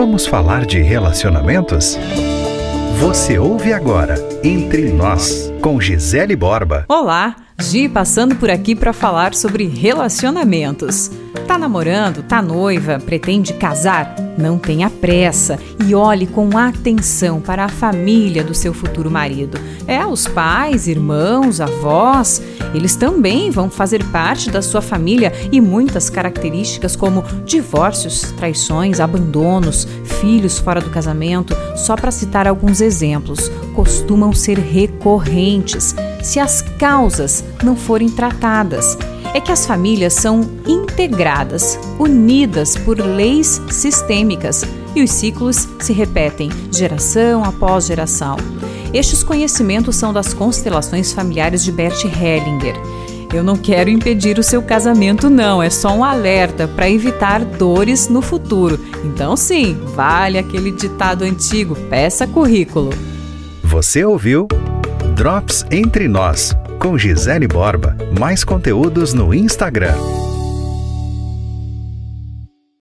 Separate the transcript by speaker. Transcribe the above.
Speaker 1: Vamos falar de relacionamentos? Você ouve agora Entre Nós, com Gisele Borba.
Speaker 2: Olá, Gi passando por aqui para falar sobre relacionamentos. Tá namorando? Tá noiva? Pretende casar? Não tenha pressa e olhe com atenção para a família do seu futuro marido. É, os pais, irmãos, avós, eles também vão fazer parte da sua família e muitas características como divórcios, traições, abandonos, filhos fora do casamento, só para citar alguns exemplos, costumam ser recorrentes se as causas não forem tratadas é que as famílias são integradas, unidas por leis sistêmicas e os ciclos se repetem geração após geração. Estes conhecimentos são das constelações familiares de Bert Hellinger. Eu não quero impedir o seu casamento, não, é só um alerta para evitar dores no futuro. Então, sim, vale aquele ditado antigo: peça currículo.
Speaker 1: Você ouviu Drops Entre Nós com Gisele Borba. Mais conteúdos no Instagram.